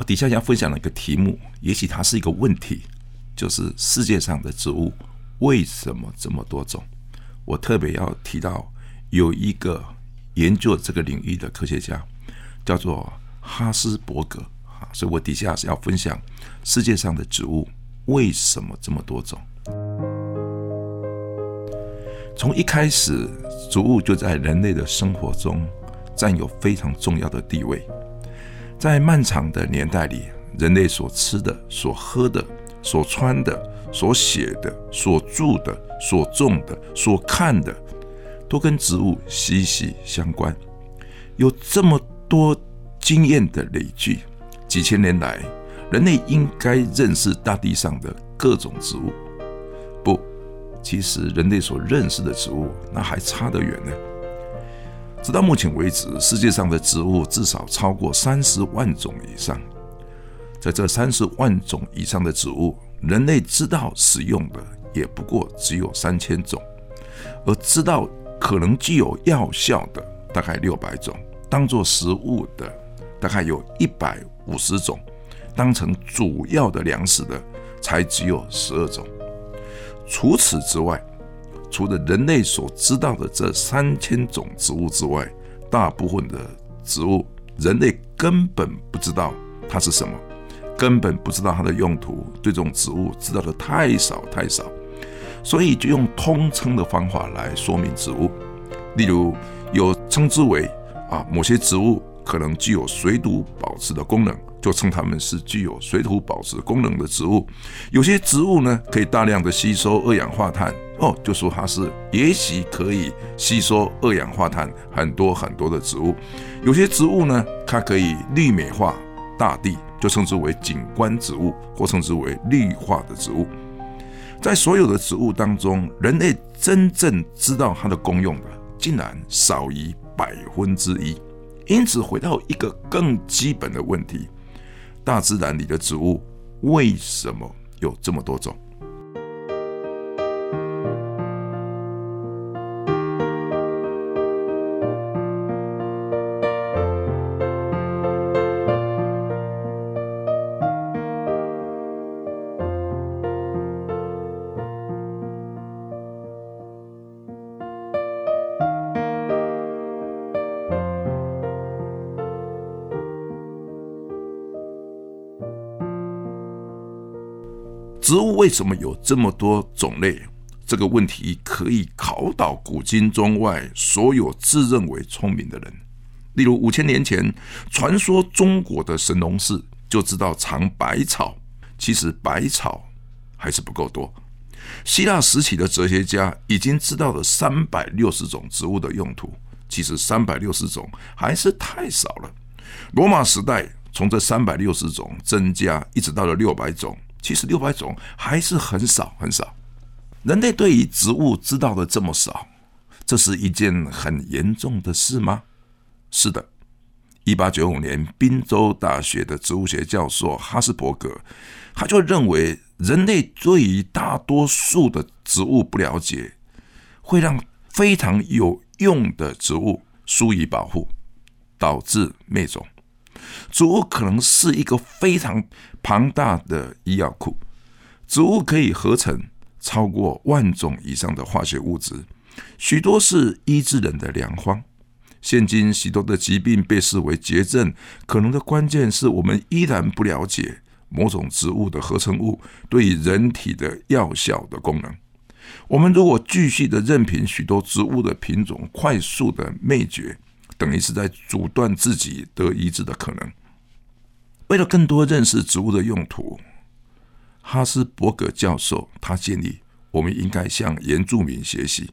我底下要分享的一个题目，也许它是一个问题，就是世界上的植物为什么这么多种？我特别要提到有一个研究这个领域的科学家，叫做哈斯伯格啊，所以我底下是要分享世界上的植物为什么这么多种。从一开始，植物就在人类的生活中占有非常重要的地位。在漫长的年代里，人类所吃的、所喝的、所穿的、所写的、所住的、所种的、所看的，都跟植物息息相关。有这么多经验的累积，几千年来，人类应该认识大地上的各种植物。不，其实人类所认识的植物，那还差得远呢。直到目前为止，世界上的植物至少超过三十万种以上。在这三十万种以上的植物，人类知道使用的也不过只有三千种，而知道可能具有药效的大概六百种，当做食物的大概有一百五十种，当成主要的粮食的才只有十二种。除此之外，除了人类所知道的这三千种植物之外，大部分的植物人类根本不知道它是什么，根本不知道它的用途。对这种植物知道的太少太少，所以就用通称的方法来说明植物。例如，有称之为啊某些植物可能具有水土保持的功能，就称它们是具有水土保持功能的植物。有些植物呢，可以大量的吸收二氧化碳。哦，就说它是也许可以吸收二氧化碳很多很多的植物，有些植物呢，它可以绿美化大地，就称之为景观植物，或称之为绿化的植物。在所有的植物当中，人类真正知道它的功用的，竟然少于百分之一。因此，回到一个更基本的问题：大自然里的植物为什么有这么多种？植物为什么有这么多种类？这个问题可以考倒古今中外所有自认为聪明的人。例如五千年前，传说中国的神农氏就知道尝百草，其实百草还是不够多。希腊时期的哲学家已经知道了三百六十种植物的用途，其实三百六十种还是太少了。罗马时代从这三百六十种增加，一直到了六百种。其实六百种还是很少很少。人类对于植物知道的这么少，这是一件很严重的事吗？是的。一八九五年，宾州大学的植物学教授哈斯伯格，他就认为人类对于大多数的植物不了解，会让非常有用的植物疏于保护，导致灭种。植物可能是一个非常庞大的医药库，植物可以合成超过万种以上的化学物质，许多是医治人的良方。现今许多的疾病被视为绝症，可能的关键是我们依然不了解某种植物的合成物对人体的药效的功能。我们如果继续的任凭许多植物的品种快速的灭绝，等于是在阻断自己得医治的可能。为了更多认识植物的用途，哈斯伯格教授他建议我们应该向原住民学习，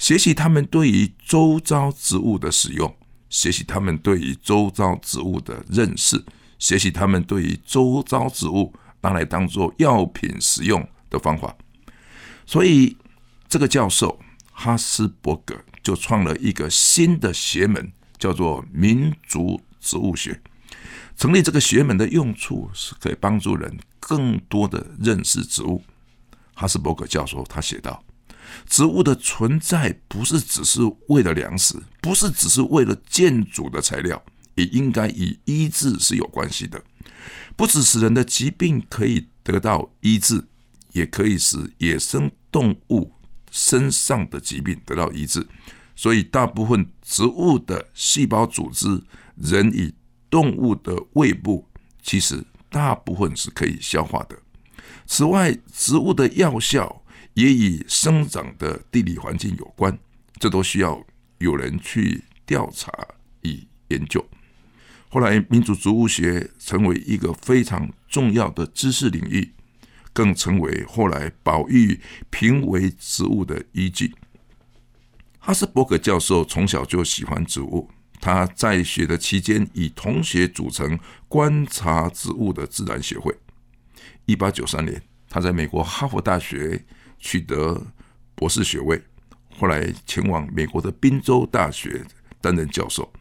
学习他们对于周遭植物的使用，学习他们对于周遭植物的认识，学习他们对于周遭植物拿来当做药品使用的方法。所以，这个教授哈斯伯格就创了一个新的邪门，叫做民族植物学。成立这个学门的用处是可以帮助人更多的认识植物。哈斯伯格教授他写道。植物的存在不是只是为了粮食，不是只是为了建筑的材料，也应该与医治是有关系的。不只使人的疾病可以得到医治，也可以使野生动物身上的疾病得到医治。所以，大部分植物的细胞组织，人与动物的胃部，其实大部分是可以消化的。此外，植物的药效。也与生长的地理环境有关，这都需要有人去调查与研究。后来，民族植物学成为一个非常重要的知识领域，更成为后来保育濒危植物的依据。哈斯伯格教授从小就喜欢植物，他在学的期间与同学组成观察植物的自然协会。一八九三年，他在美国哈佛大学。取得博士学位，后来前往美国的宾州大学担任教授。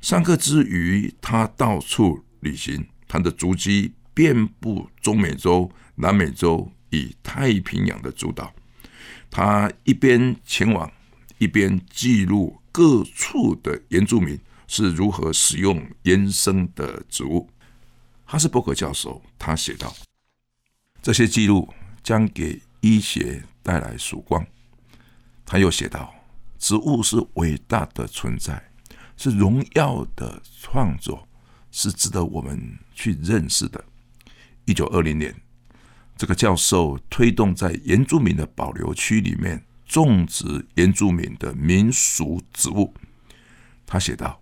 上课之余，他到处旅行，他的足迹遍布中美洲、南美洲与太平洋的诸岛。他一边前往，一边记录各处的原住民是如何使用原生的植物。哈斯伯格教授他写道：“这些记录将给。”医学带来曙光。他又写道：“植物是伟大的存在，是荣耀的创作，是值得我们去认识的。”一九二零年，这个教授推动在原住民的保留区里面种植原住民的民俗植物。他写道：“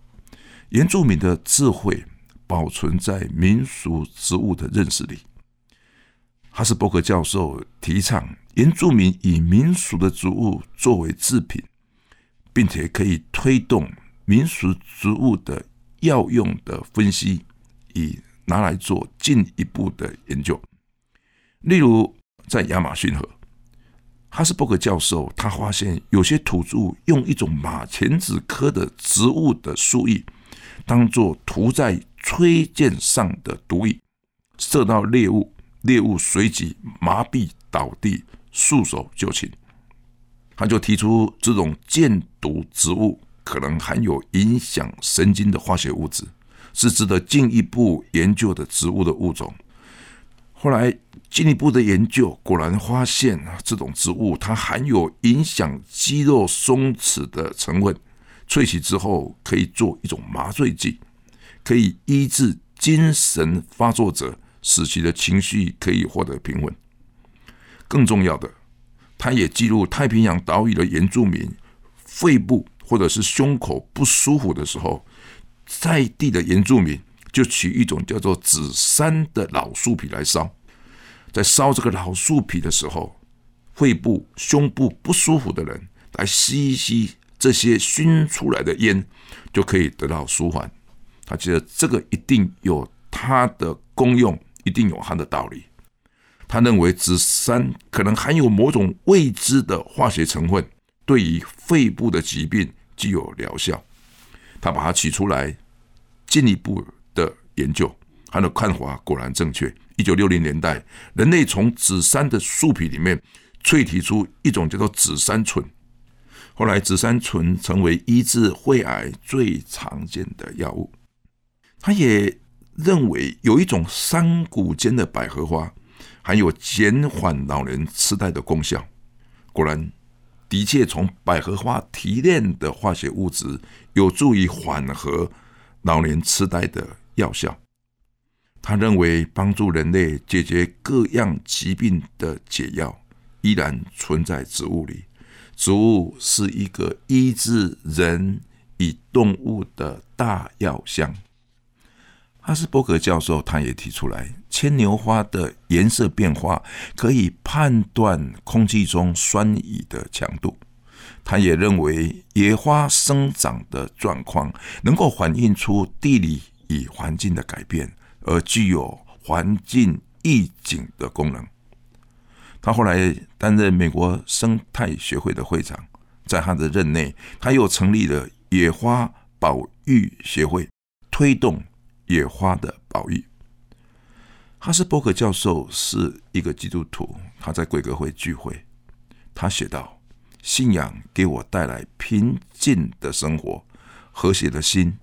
原住民的智慧保存在民俗植物的认识里。”哈斯伯格教授提倡原住民以民俗的植物作为制品，并且可以推动民俗植物的药用的分析，以拿来做进一步的研究。例如，在亚马逊河，哈斯伯格教授他发现有些土著用一种马钱子科的植物的树叶，当做涂在吹箭上的毒液，射到猎物。猎物随即麻痹倒地，束手就擒。他就提出，这种箭毒植物可能含有影响神经的化学物质，是值得进一步研究的植物的物种。后来进一步的研究果然发现，这种植物它含有影响肌肉松弛的成分，萃取之后可以做一种麻醉剂，可以医治精神发作者。使其的情绪可以获得平稳。更重要的，他也记录太平洋岛屿的原住民肺部或者是胸口不舒服的时候，在地的原住民就取一种叫做紫杉的老树皮来烧。在烧这个老树皮的时候，肺部、胸部不舒服的人来吸一吸这些熏出来的烟，就可以得到舒缓。他觉得这个一定有它的功用。一定有它的道理。他认为紫杉可能含有某种未知的化学成分，对于肺部的疾病具有疗效。他把它取出来，进一步的研究，他的看法果然正确。一九六零年代，人类从紫杉的树皮里面萃提出一种叫做紫杉醇，后来紫杉醇成为医治肺癌最常见的药物。他也。认为有一种山谷间的百合花含有减缓老年痴呆的功效。果然，的确从百合花提炼的化学物质有助于缓和老年痴呆的药效。他认为，帮助人类解决各样疾病的解药依然存在植物里。植物是一个医治人与动物的大药箱。哈斯伯格教授他也提出来，牵牛花的颜色变化可以判断空气中酸雨的强度。他也认为野花生长的状况能够反映出地理与环境的改变，而具有环境意境的功能。他后来担任美国生态学会的会长，在他的任内，他又成立了野花保育协会，推动野花的保育。哈斯伯格教授是一个基督徒，他在贵格会聚会，他写道：“信仰给我带来平静的生活，和谐的心。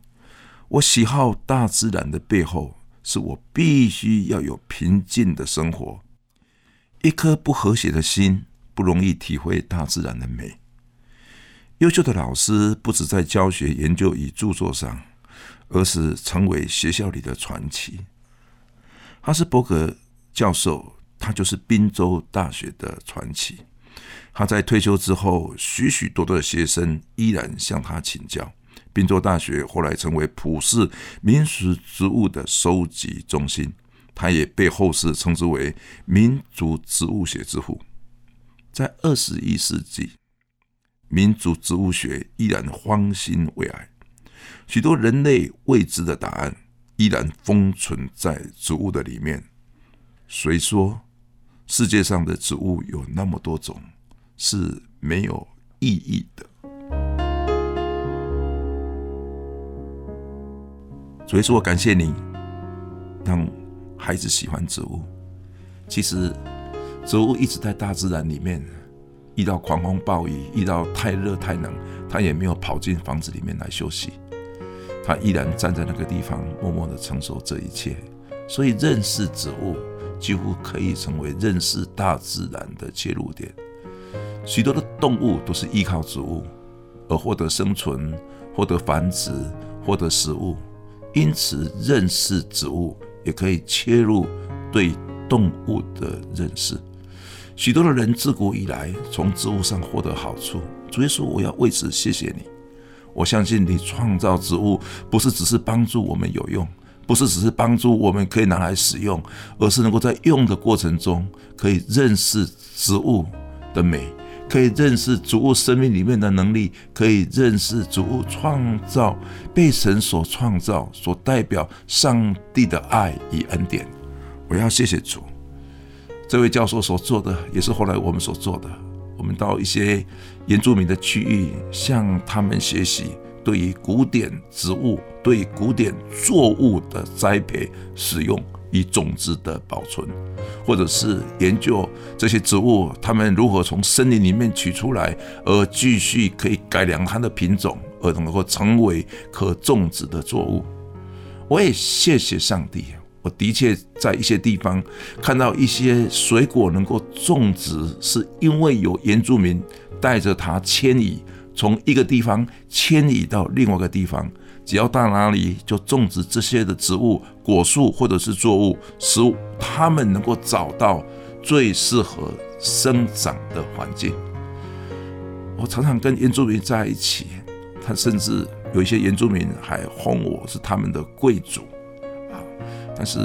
我喜好大自然的背后，是我必须要有平静的生活。”一颗不和谐的心，不容易体会大自然的美。优秀的老师不止在教学、研究与著作上，而是成为学校里的传奇。哈斯伯格教授，他就是宾州大学的传奇。他在退休之后，许许多多的学生依然向他请教。宾州大学后来成为普世民俗植物的收集中心。他也被后世称之为民族植物学之父。在二十一世纪，民族植物学依然方兴未艾，许多人类未知的答案依然封存在植物的里面。谁说世界上的植物有那么多种是没有意义的？所以说，我感谢你，让。孩子喜欢植物，其实植物一直在大自然里面。遇到狂风暴雨，遇到太热太冷，它也没有跑进房子里面来休息，它依然站在那个地方，默默的承受这一切。所以，认识植物几乎可以成为认识大自然的切入点。许多的动物都是依靠植物而获得生存、获得繁殖、获得食物，因此认识植物。也可以切入对动物的认识。许多的人自古以来从植物上获得好处。主耶稣，我要为此谢谢你。我相信你创造植物不是只是帮助我们有用，不是只是帮助我们可以拿来使用，而是能够在用的过程中可以认识植物的美。可以认识植物生命里面的能力，可以认识植物创造被神所创造所代表上帝的爱与恩典。我要谢谢主，这位教授所做的也是后来我们所做的。我们到一些原住民的区域，向他们学习对于古典植物、对古典作物的栽培、使用。以种子的保存，或者是研究这些植物，它们如何从森林里面取出来，而继续可以改良它的品种，而能够成为可种植的作物。我也谢谢上帝，我的确在一些地方看到一些水果能够种植，是因为有原住民带着它迁移，从一个地方迁移到另外一个地方。只要到哪里就种植这些的植物、果树或者是作物，使他们能够找到最适合生长的环境。我常常跟原住民在一起，他甚至有一些原住民还哄我是他们的贵族啊！但是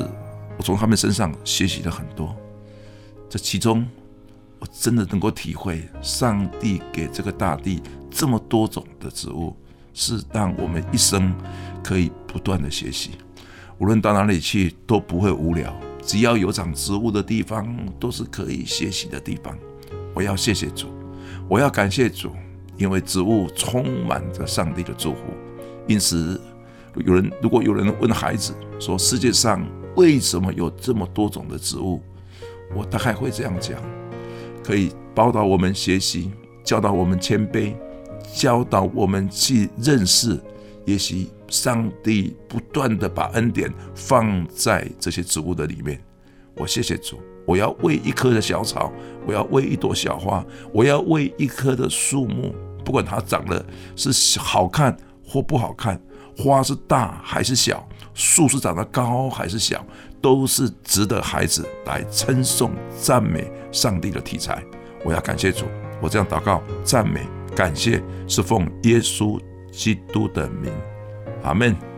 我从他们身上学习了很多，这其中我真的能够体会上帝给这个大地这么多种的植物。是让我们一生可以不断的学习，无论到哪里去都不会无聊。只要有长植物的地方，都是可以学习的地方。我要谢谢主，我要感谢主，因为植物充满着上帝的祝福。因此，有人如果有人问孩子说世界上为什么有这么多种的植物，我大概会这样讲：可以报导我们学习，教导我们谦卑。教导我们去认识，也许上帝不断的把恩典放在这些植物的里面。我谢谢主，我要为一棵的小草，我要为一朵小花，我要为一棵的树木，不管它长得是好看或不好看，花是大还是小，树是长得高还是小，都是值得孩子来称颂赞美上帝的题材。我要感谢主，我这样祷告赞美。感谢是奉耶稣基督的名，阿门。